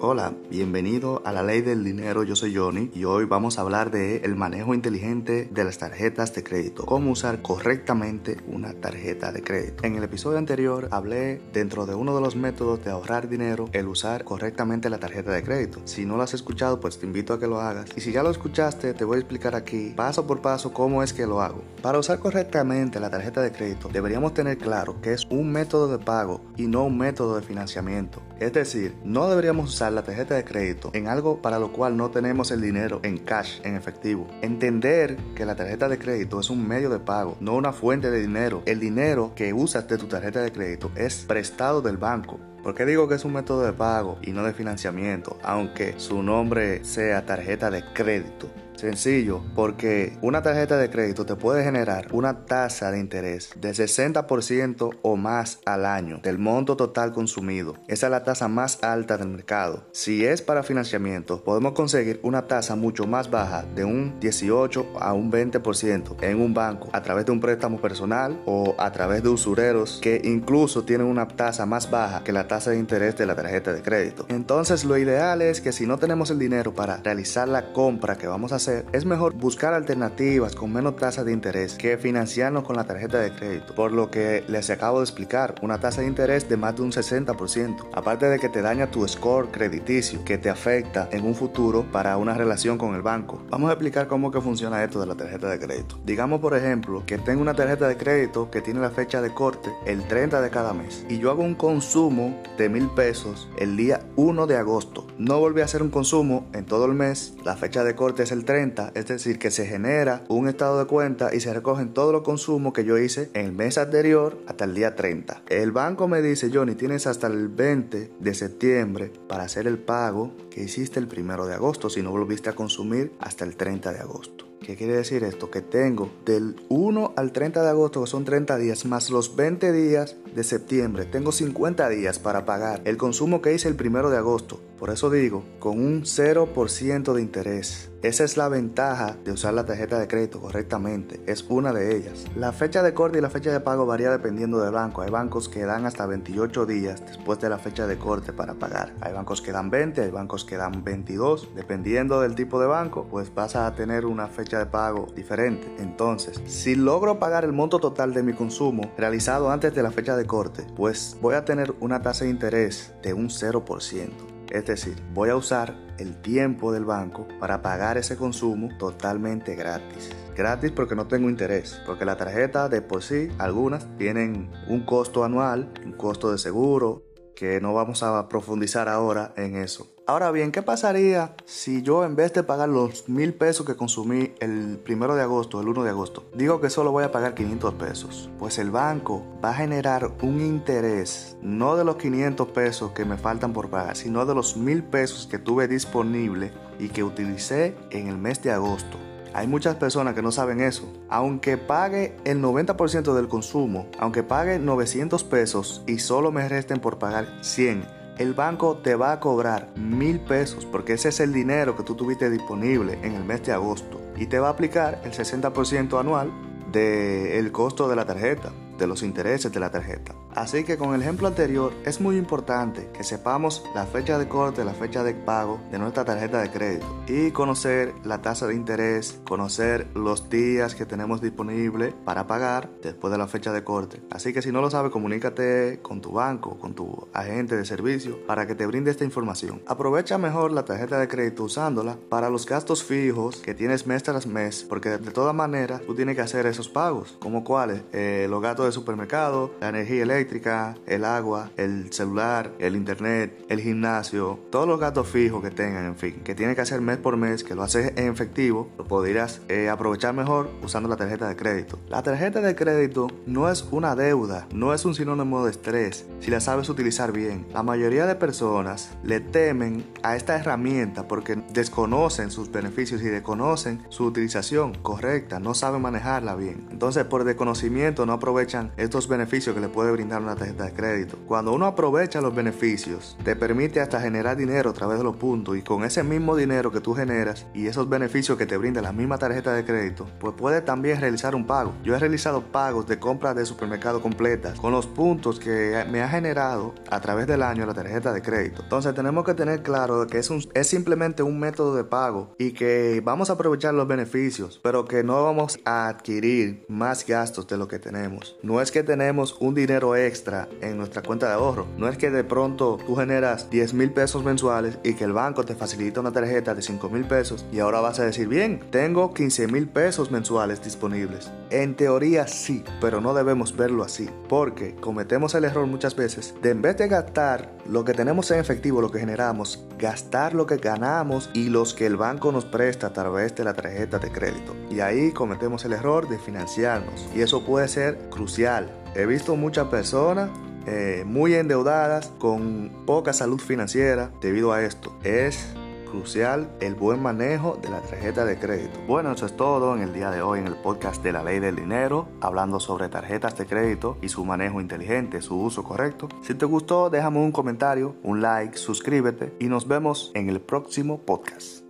Hola, bienvenido a la ley del dinero, yo soy Johnny y hoy vamos a hablar de el manejo inteligente de las tarjetas de crédito, cómo usar correctamente una tarjeta de crédito. En el episodio anterior hablé dentro de uno de los métodos de ahorrar dinero, el usar correctamente la tarjeta de crédito. Si no lo has escuchado, pues te invito a que lo hagas. Y si ya lo escuchaste, te voy a explicar aquí paso por paso cómo es que lo hago. Para usar correctamente la tarjeta de crédito, deberíamos tener claro que es un método de pago y no un método de financiamiento. Es decir, no deberíamos usar la tarjeta de crédito en algo para lo cual no tenemos el dinero en cash, en efectivo. Entender que la tarjeta de crédito es un medio de pago, no una fuente de dinero. El dinero que usas de tu tarjeta de crédito es prestado del banco. ¿Por qué digo que es un método de pago y no de financiamiento, aunque su nombre sea tarjeta de crédito? Sencillo, porque una tarjeta de crédito te puede generar una tasa de interés de 60% o más al año del monto total consumido. Esa es la tasa más alta del mercado. Si es para financiamiento, podemos conseguir una tasa mucho más baja de un 18 a un 20% en un banco a través de un préstamo personal o a través de usureros que incluso tienen una tasa más baja que la tasa de interés de la tarjeta de crédito. Entonces lo ideal es que si no tenemos el dinero para realizar la compra que vamos a hacer, es mejor buscar alternativas con menos tasa de interés que financiarnos con la tarjeta de crédito. Por lo que les acabo de explicar, una tasa de interés de más de un 60%. Aparte de que te daña tu score crediticio, que te afecta en un futuro para una relación con el banco. Vamos a explicar cómo que funciona esto de la tarjeta de crédito. Digamos por ejemplo que tengo una tarjeta de crédito que tiene la fecha de corte el 30 de cada mes y yo hago un consumo de mil pesos el día 1 de agosto. No volví a hacer un consumo en todo el mes, la fecha de corte es el 30 es decir, que se genera un estado de cuenta y se recogen todos los consumos que yo hice en el mes anterior hasta el día 30. El banco me dice, Johnny, tienes hasta el 20 de septiembre para hacer el pago que hiciste el primero de agosto si no volviste a consumir hasta el 30 de agosto. ¿Qué quiere decir esto? Que tengo del 1 al 30 de agosto, que son 30 días, más los 20 días de septiembre. Tengo 50 días para pagar el consumo que hice el primero de agosto. Por eso digo, con un 0% de interés. Esa es la ventaja de usar la tarjeta de crédito correctamente. Es una de ellas. La fecha de corte y la fecha de pago varía dependiendo del banco. Hay bancos que dan hasta 28 días después de la fecha de corte para pagar. Hay bancos que dan 20, hay bancos que dan 22. Dependiendo del tipo de banco, pues vas a tener una fecha de pago diferente. Entonces, si logro pagar el monto total de mi consumo realizado antes de la fecha de corte, pues voy a tener una tasa de interés de un 0%. Es decir, voy a usar el tiempo del banco para pagar ese consumo totalmente gratis. Gratis porque no tengo interés, porque la tarjeta de por sí, algunas tienen un costo anual, un costo de seguro, que no vamos a profundizar ahora en eso. Ahora bien, ¿qué pasaría si yo en vez de pagar los mil pesos que consumí el primero de agosto, el 1 de agosto, digo que solo voy a pagar 500 pesos? Pues el banco va a generar un interés, no de los 500 pesos que me faltan por pagar, sino de los mil pesos que tuve disponible y que utilicé en el mes de agosto. Hay muchas personas que no saben eso. Aunque pague el 90% del consumo, aunque pague 900 pesos y solo me resten por pagar 100, el banco te va a cobrar mil pesos porque ese es el dinero que tú tuviste disponible en el mes de agosto y te va a aplicar el 60% anual del costo de la tarjeta, de los intereses de la tarjeta. Así que con el ejemplo anterior es muy importante que sepamos la fecha de corte, la fecha de pago de nuestra tarjeta de crédito y conocer la tasa de interés, conocer los días que tenemos disponible para pagar después de la fecha de corte. Así que si no lo sabes, comunícate con tu banco, con tu agente de servicio para que te brinde esta información. Aprovecha mejor la tarjeta de crédito usándola para los gastos fijos que tienes mes tras mes, porque de todas maneras tú tienes que hacer esos pagos, como cuáles, eh, los gastos de supermercado, la energía eléctrica, el agua, el celular, el internet, el gimnasio, todos los gastos fijos que tengan, en fin, que tiene que hacer mes por mes, que lo haces en efectivo, lo podrías eh, aprovechar mejor usando la tarjeta de crédito. La tarjeta de crédito no es una deuda, no es un sinónimo de estrés, si la sabes utilizar bien. La mayoría de personas le temen a esta herramienta porque desconocen sus beneficios y desconocen su utilización correcta, no saben manejarla bien. Entonces, por desconocimiento no aprovechan estos beneficios que le puede brindar brindar una tarjeta de crédito. Cuando uno aprovecha los beneficios, te permite hasta generar dinero a través de los puntos y con ese mismo dinero que tú generas y esos beneficios que te brinda la misma tarjeta de crédito, pues puedes también realizar un pago. Yo he realizado pagos de compras de supermercado completas con los puntos que me ha generado a través del año la tarjeta de crédito. Entonces tenemos que tener claro que es, un, es simplemente un método de pago y que vamos a aprovechar los beneficios, pero que no vamos a adquirir más gastos de lo que tenemos. No es que tenemos un dinero extra en nuestra cuenta de ahorro. No es que de pronto tú generas 10 mil pesos mensuales y que el banco te facilita una tarjeta de 5 mil pesos y ahora vas a decir, bien, tengo 15 mil pesos mensuales disponibles. En teoría sí, pero no debemos verlo así, porque cometemos el error muchas veces de en vez de gastar lo que tenemos en efectivo, lo que generamos, gastar lo que ganamos y los que el banco nos presta a través de la tarjeta de crédito. Y ahí cometemos el error de financiarnos y eso puede ser crucial. He visto muchas personas eh, muy endeudadas con poca salud financiera debido a esto. Es crucial el buen manejo de la tarjeta de crédito. Bueno, eso es todo en el día de hoy en el podcast de la ley del dinero, hablando sobre tarjetas de crédito y su manejo inteligente, su uso correcto. Si te gustó, déjame un comentario, un like, suscríbete y nos vemos en el próximo podcast.